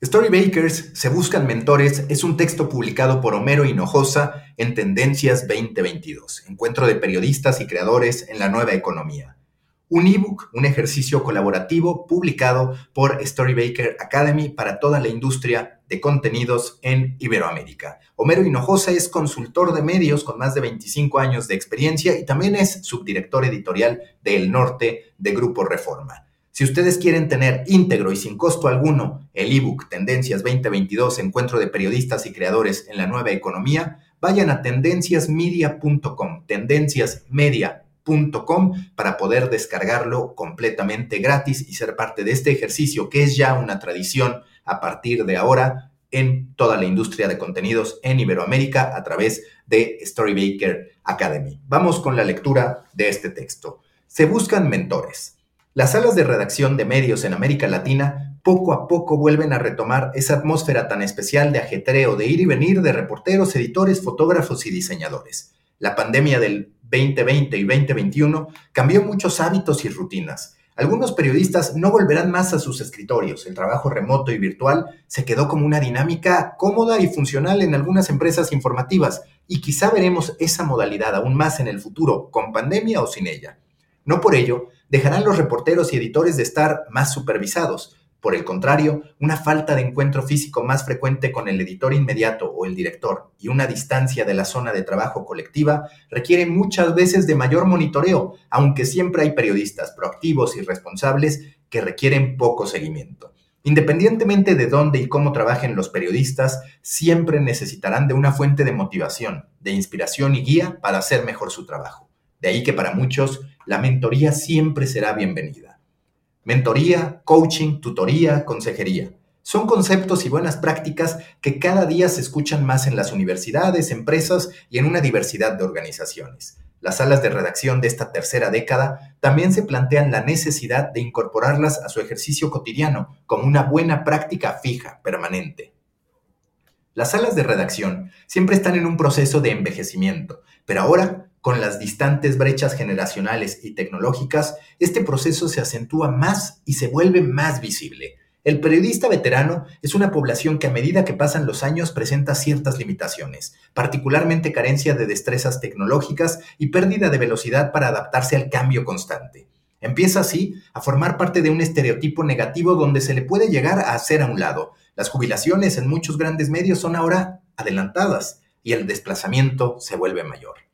Storybakers, Se Buscan Mentores es un texto publicado por Homero Hinojosa en Tendencias 2022, encuentro de periodistas y creadores en la nueva economía. Un ebook, un ejercicio colaborativo publicado por Storybaker Academy para toda la industria de contenidos en Iberoamérica. Homero Hinojosa es consultor de medios con más de 25 años de experiencia y también es subdirector editorial de El Norte de Grupo Reforma. Si ustedes quieren tener íntegro y sin costo alguno el ebook Tendencias 2022, Encuentro de Periodistas y Creadores en la Nueva Economía, vayan a tendenciasmedia.com, tendenciasmedia.com para poder descargarlo completamente gratis y ser parte de este ejercicio que es ya una tradición a partir de ahora en toda la industria de contenidos en Iberoamérica a través de Storybaker Academy. Vamos con la lectura de este texto. Se buscan mentores. Las salas de redacción de medios en América Latina poco a poco vuelven a retomar esa atmósfera tan especial de ajetreo, de ir y venir de reporteros, editores, fotógrafos y diseñadores. La pandemia del 2020 y 2021 cambió muchos hábitos y rutinas. Algunos periodistas no volverán más a sus escritorios. El trabajo remoto y virtual se quedó como una dinámica cómoda y funcional en algunas empresas informativas y quizá veremos esa modalidad aún más en el futuro, con pandemia o sin ella. No por ello, dejarán los reporteros y editores de estar más supervisados. Por el contrario, una falta de encuentro físico más frecuente con el editor inmediato o el director y una distancia de la zona de trabajo colectiva requiere muchas veces de mayor monitoreo, aunque siempre hay periodistas proactivos y responsables que requieren poco seguimiento. Independientemente de dónde y cómo trabajen los periodistas, siempre necesitarán de una fuente de motivación, de inspiración y guía para hacer mejor su trabajo. De ahí que para muchos la mentoría siempre será bienvenida. Mentoría, coaching, tutoría, consejería. Son conceptos y buenas prácticas que cada día se escuchan más en las universidades, empresas y en una diversidad de organizaciones. Las salas de redacción de esta tercera década también se plantean la necesidad de incorporarlas a su ejercicio cotidiano como una buena práctica fija, permanente. Las salas de redacción siempre están en un proceso de envejecimiento, pero ahora con las distantes brechas generacionales y tecnológicas, este proceso se acentúa más y se vuelve más visible. El periodista veterano es una población que a medida que pasan los años presenta ciertas limitaciones, particularmente carencia de destrezas tecnológicas y pérdida de velocidad para adaptarse al cambio constante. Empieza así a formar parte de un estereotipo negativo donde se le puede llegar a hacer a un lado. Las jubilaciones en muchos grandes medios son ahora adelantadas y el desplazamiento se vuelve mayor.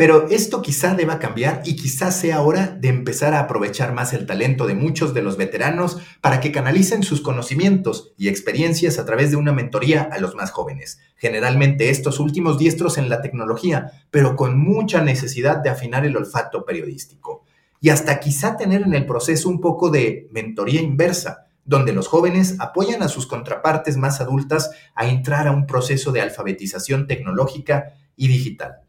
Pero esto quizá deba cambiar y quizá sea hora de empezar a aprovechar más el talento de muchos de los veteranos para que canalicen sus conocimientos y experiencias a través de una mentoría a los más jóvenes. Generalmente estos últimos diestros en la tecnología, pero con mucha necesidad de afinar el olfato periodístico. Y hasta quizá tener en el proceso un poco de mentoría inversa, donde los jóvenes apoyan a sus contrapartes más adultas a entrar a un proceso de alfabetización tecnológica y digital.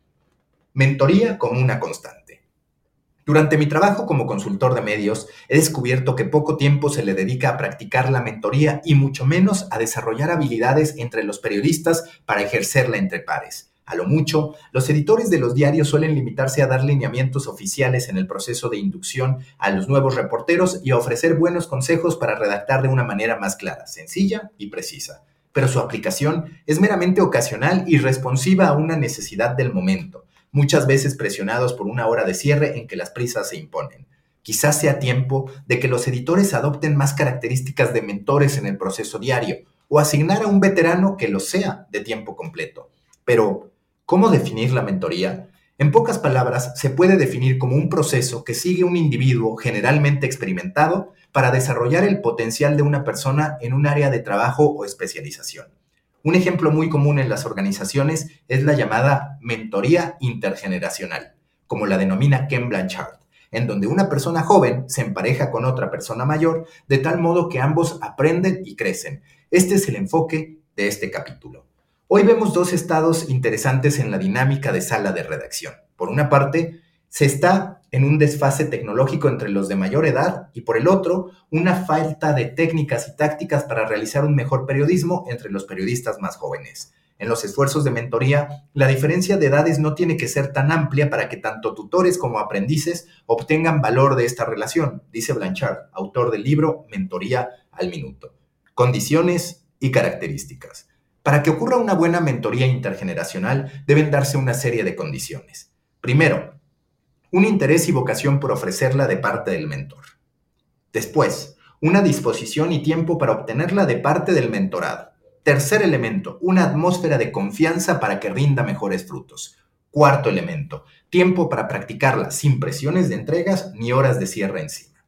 Mentoría como una constante. Durante mi trabajo como consultor de medios, he descubierto que poco tiempo se le dedica a practicar la mentoría y mucho menos a desarrollar habilidades entre los periodistas para ejercerla entre pares. A lo mucho, los editores de los diarios suelen limitarse a dar lineamientos oficiales en el proceso de inducción a los nuevos reporteros y a ofrecer buenos consejos para redactar de una manera más clara, sencilla y precisa. Pero su aplicación es meramente ocasional y responsiva a una necesidad del momento muchas veces presionados por una hora de cierre en que las prisas se imponen. Quizás sea tiempo de que los editores adopten más características de mentores en el proceso diario o asignar a un veterano que lo sea de tiempo completo. Pero, ¿cómo definir la mentoría? En pocas palabras, se puede definir como un proceso que sigue un individuo generalmente experimentado para desarrollar el potencial de una persona en un área de trabajo o especialización. Un ejemplo muy común en las organizaciones es la llamada mentoría intergeneracional, como la denomina Ken Blanchard. en donde una persona joven se empareja con otra persona mayor, de tal modo que ambos aprenden y crecen. Este es el enfoque de este capítulo. Hoy vemos dos estados interesantes en la dinámica de sala de redacción. Por una parte, se está en un desfase tecnológico entre los de mayor edad y por el otro, una falta de técnicas y tácticas para realizar un mejor periodismo entre los periodistas más jóvenes. En los esfuerzos de mentoría, la diferencia de edades no tiene que ser tan amplia para que tanto tutores como aprendices obtengan valor de esta relación, dice Blanchard, autor del libro Mentoría al Minuto. Condiciones y características. Para que ocurra una buena mentoría intergeneracional deben darse una serie de condiciones. Primero, un interés y vocación por ofrecerla de parte del mentor. Después, una disposición y tiempo para obtenerla de parte del mentorado. Tercer elemento, una atmósfera de confianza para que rinda mejores frutos. Cuarto elemento, tiempo para practicarla sin presiones de entregas ni horas de cierre encima.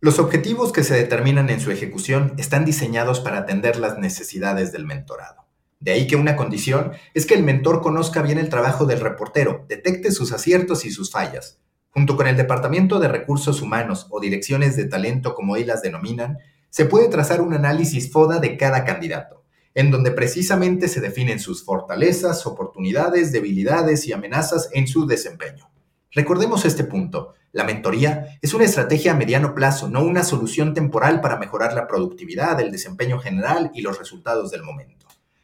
Los objetivos que se determinan en su ejecución están diseñados para atender las necesidades del mentorado. De ahí que una condición es que el mentor conozca bien el trabajo del reportero, detecte sus aciertos y sus fallas. Junto con el Departamento de Recursos Humanos o direcciones de talento como ellas las denominan, se puede trazar un análisis FODA de cada candidato, en donde precisamente se definen sus fortalezas, oportunidades, debilidades y amenazas en su desempeño. Recordemos este punto. La mentoría es una estrategia a mediano plazo, no una solución temporal para mejorar la productividad, el desempeño general y los resultados del momento.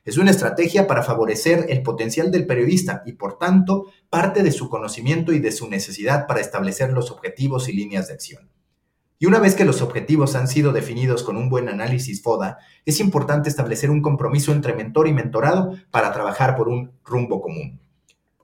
Es una estrategia para favorecer el potencial del periodista y, por tanto, parte de su conocimiento y de su necesidad para establecer los objetivos y líneas de acción. Y una vez que los objetivos han sido definidos con un buen análisis FODA, es importante establecer un compromiso entre mentor y mentorado para trabajar por un rumbo común.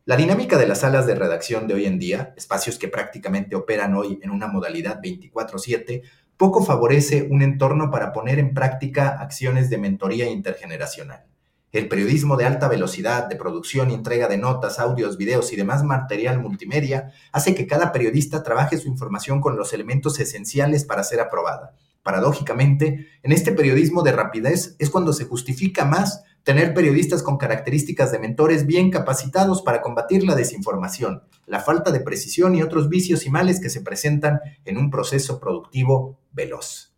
La dinámica de las salas de redacción de hoy en día, espacios que prácticamente operan hoy en una modalidad 24/7, poco favorece un entorno para poner en práctica acciones de mentoría intergeneracional. El periodismo de alta velocidad, de producción y entrega de notas, audios, videos y demás material multimedia hace que cada periodista trabaje su información con los elementos esenciales para ser aprobada. Paradójicamente, en este periodismo de rapidez es cuando se justifica más tener periodistas con características de mentores bien capacitados para combatir la desinformación, la falta de precisión y otros vicios y males que se presentan en un proceso productivo veloz.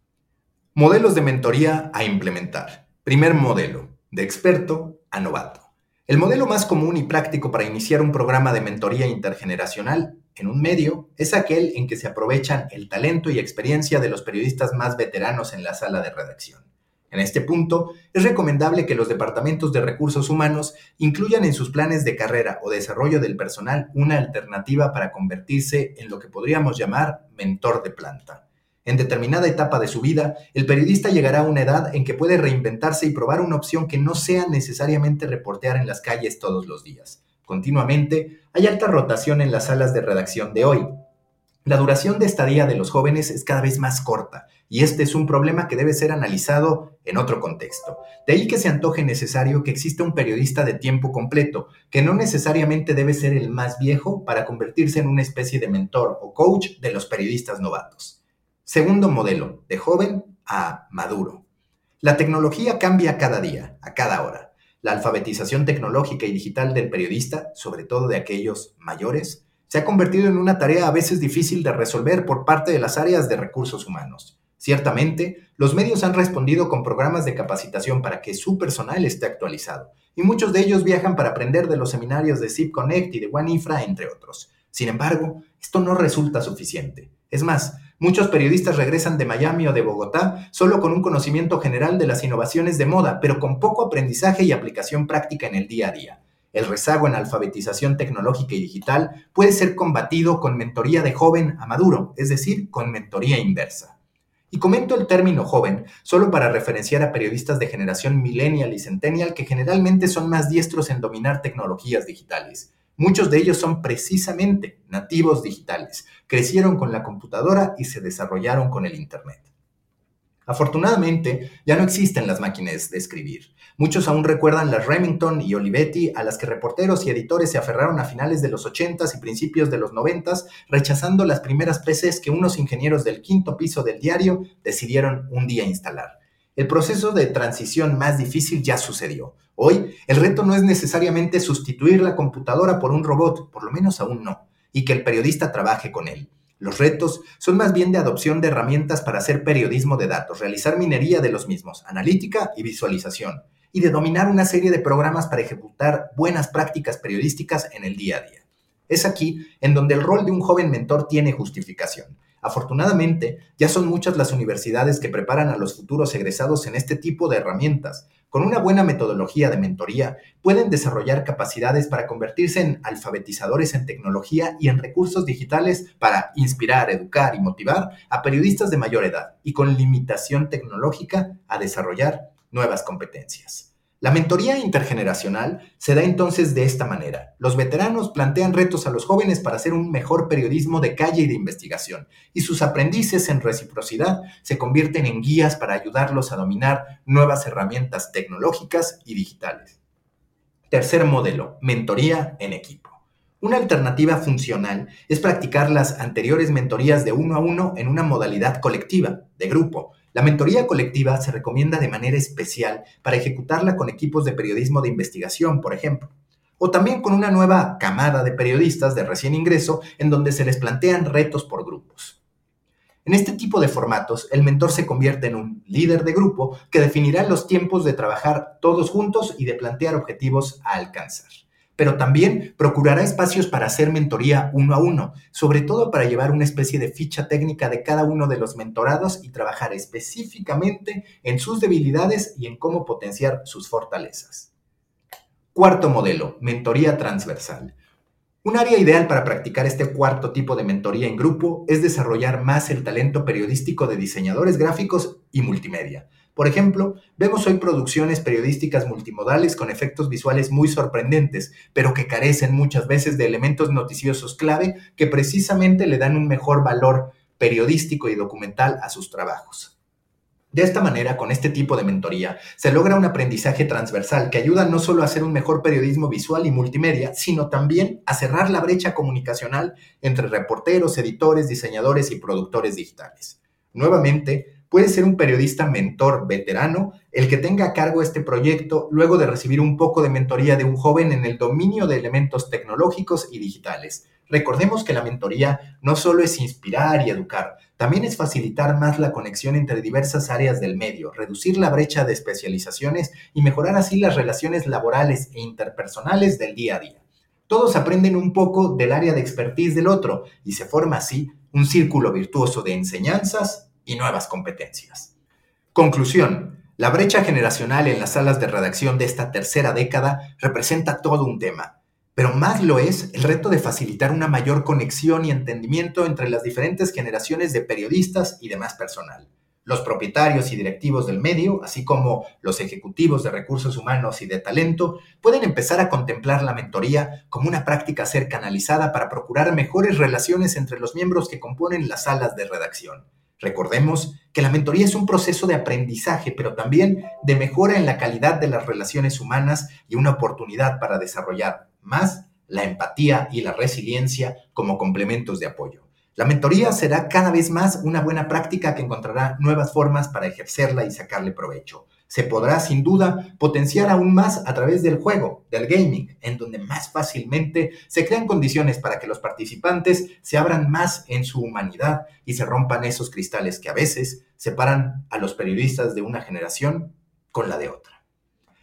Modelos de mentoría a implementar. Primer modelo, de experto a novato. El modelo más común y práctico para iniciar un programa de mentoría intergeneracional en un medio es aquel en que se aprovechan el talento y experiencia de los periodistas más veteranos en la sala de redacción. En este punto, es recomendable que los departamentos de recursos humanos incluyan en sus planes de carrera o desarrollo del personal una alternativa para convertirse en lo que podríamos llamar mentor de planta. En determinada etapa de su vida, el periodista llegará a una edad en que puede reinventarse y probar una opción que no sea necesariamente reportear en las calles todos los días. Continuamente, hay alta rotación en las salas de redacción de hoy, la duración de estadía de los jóvenes es cada vez más corta y este es un problema que debe ser analizado en otro contexto. De ahí que se antoje necesario que exista un periodista de tiempo completo, que no necesariamente debe ser el más viejo para convertirse en una especie de mentor o coach de los periodistas novatos. Segundo modelo, de joven a maduro. La tecnología cambia cada día, a cada hora. La alfabetización tecnológica y digital del periodista, sobre todo de aquellos mayores, se ha convertido en una tarea a veces difícil de resolver por parte de las áreas de recursos humanos. Ciertamente, los medios han respondido con programas de capacitación para que su personal esté actualizado, y muchos de ellos viajan para aprender de los seminarios de Zip Connect y de One Infra, entre otros. Sin embargo, esto no resulta suficiente. Es más, muchos periodistas regresan de Miami o de Bogotá solo con un conocimiento general de las innovaciones de moda, pero con poco aprendizaje y aplicación práctica en el día a día. El rezago en alfabetización tecnológica y digital puede ser combatido con mentoría de joven a maduro, es decir, con mentoría inversa. Y comento el término joven solo para referenciar a periodistas de generación millennial y centennial que generalmente son más diestros en dominar tecnologías digitales. Muchos de ellos son precisamente nativos digitales, crecieron con la computadora y se desarrollaron con el Internet. Afortunadamente, ya no existen las máquinas de escribir. Muchos aún recuerdan las Remington y Olivetti a las que reporteros y editores se aferraron a finales de los 80s y principios de los 90s, rechazando las primeras PCs que unos ingenieros del quinto piso del diario decidieron un día instalar. El proceso de transición más difícil ya sucedió. Hoy, el reto no es necesariamente sustituir la computadora por un robot, por lo menos aún no y que el periodista trabaje con él. Los retos son más bien de adopción de herramientas para hacer periodismo de datos, realizar minería de los mismos, analítica y visualización, y de dominar una serie de programas para ejecutar buenas prácticas periodísticas en el día a día. Es aquí en donde el rol de un joven mentor tiene justificación. Afortunadamente, ya son muchas las universidades que preparan a los futuros egresados en este tipo de herramientas. Con una buena metodología de mentoría, pueden desarrollar capacidades para convertirse en alfabetizadores en tecnología y en recursos digitales para inspirar, educar y motivar a periodistas de mayor edad y con limitación tecnológica a desarrollar nuevas competencias. La mentoría intergeneracional se da entonces de esta manera. Los veteranos plantean retos a los jóvenes para hacer un mejor periodismo de calle y de investigación, y sus aprendices en reciprocidad se convierten en guías para ayudarlos a dominar nuevas herramientas tecnológicas y digitales. Tercer modelo, mentoría en equipo. Una alternativa funcional es practicar las anteriores mentorías de uno a uno en una modalidad colectiva, de grupo, la mentoría colectiva se recomienda de manera especial para ejecutarla con equipos de periodismo de investigación, por ejemplo, o también con una nueva camada de periodistas de recién ingreso en donde se les plantean retos por grupos. En este tipo de formatos, el mentor se convierte en un líder de grupo que definirá los tiempos de trabajar todos juntos y de plantear objetivos a alcanzar pero también procurará espacios para hacer mentoría uno a uno, sobre todo para llevar una especie de ficha técnica de cada uno de los mentorados y trabajar específicamente en sus debilidades y en cómo potenciar sus fortalezas. Cuarto modelo, mentoría transversal. Un área ideal para practicar este cuarto tipo de mentoría en grupo es desarrollar más el talento periodístico de diseñadores gráficos y multimedia por ejemplo, vemos hoy producciones periodísticas multimodales con efectos visuales muy sorprendentes, pero que carecen muchas veces de elementos noticiosos clave que precisamente le dan un mejor valor periodístico y documental a sus trabajos. De esta manera, con este tipo de mentoría, se logra un aprendizaje transversal que ayuda no solo a hacer un mejor periodismo visual y multimedia, sino también a cerrar la brecha comunicacional entre reporteros, editores, diseñadores y productores digitales. Nuevamente, Puede ser un periodista mentor veterano el que tenga a cargo este proyecto luego de recibir un poco de mentoría de un joven en el dominio de elementos tecnológicos y digitales. Recordemos que la mentoría no solo es inspirar y educar, también es facilitar más la conexión entre diversas áreas del medio, reducir la brecha de especializaciones y mejorar así las relaciones laborales e interpersonales del día a día. Todos aprenden un poco del área de expertise del otro y se forma así un círculo virtuoso de enseñanzas, y nuevas competencias. Conclusión. La brecha generacional en las salas de redacción de esta tercera década representa todo un tema, pero más lo es el reto de facilitar una mayor conexión y entendimiento entre las diferentes generaciones de periodistas y demás personal. Los propietarios y directivos del medio, así como los ejecutivos de recursos humanos y de talento, pueden empezar a contemplar la mentoría como una práctica a ser canalizada para procurar mejores relaciones entre los miembros que componen las salas de redacción. Recordemos que la mentoría es un proceso de aprendizaje, pero también de mejora en la calidad de las relaciones humanas y una oportunidad para desarrollar más la empatía y la resiliencia como complementos de apoyo. La mentoría será cada vez más una buena práctica que encontrará nuevas formas para ejercerla y sacarle provecho se podrá sin duda potenciar aún más a través del juego, del gaming, en donde más fácilmente se crean condiciones para que los participantes se abran más en su humanidad y se rompan esos cristales que a veces separan a los periodistas de una generación con la de otra.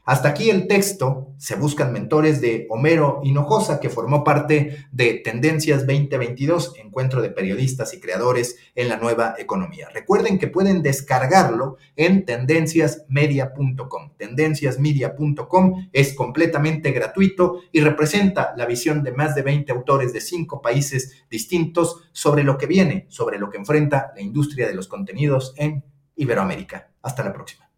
Hasta aquí el texto. Se buscan mentores de Homero Hinojosa, que formó parte de Tendencias 2022, encuentro de periodistas y creadores en la nueva economía. Recuerden que pueden descargarlo en tendenciasmedia.com. Tendenciasmedia.com es completamente gratuito y representa la visión de más de 20 autores de cinco países distintos sobre lo que viene, sobre lo que enfrenta la industria de los contenidos en Iberoamérica. Hasta la próxima.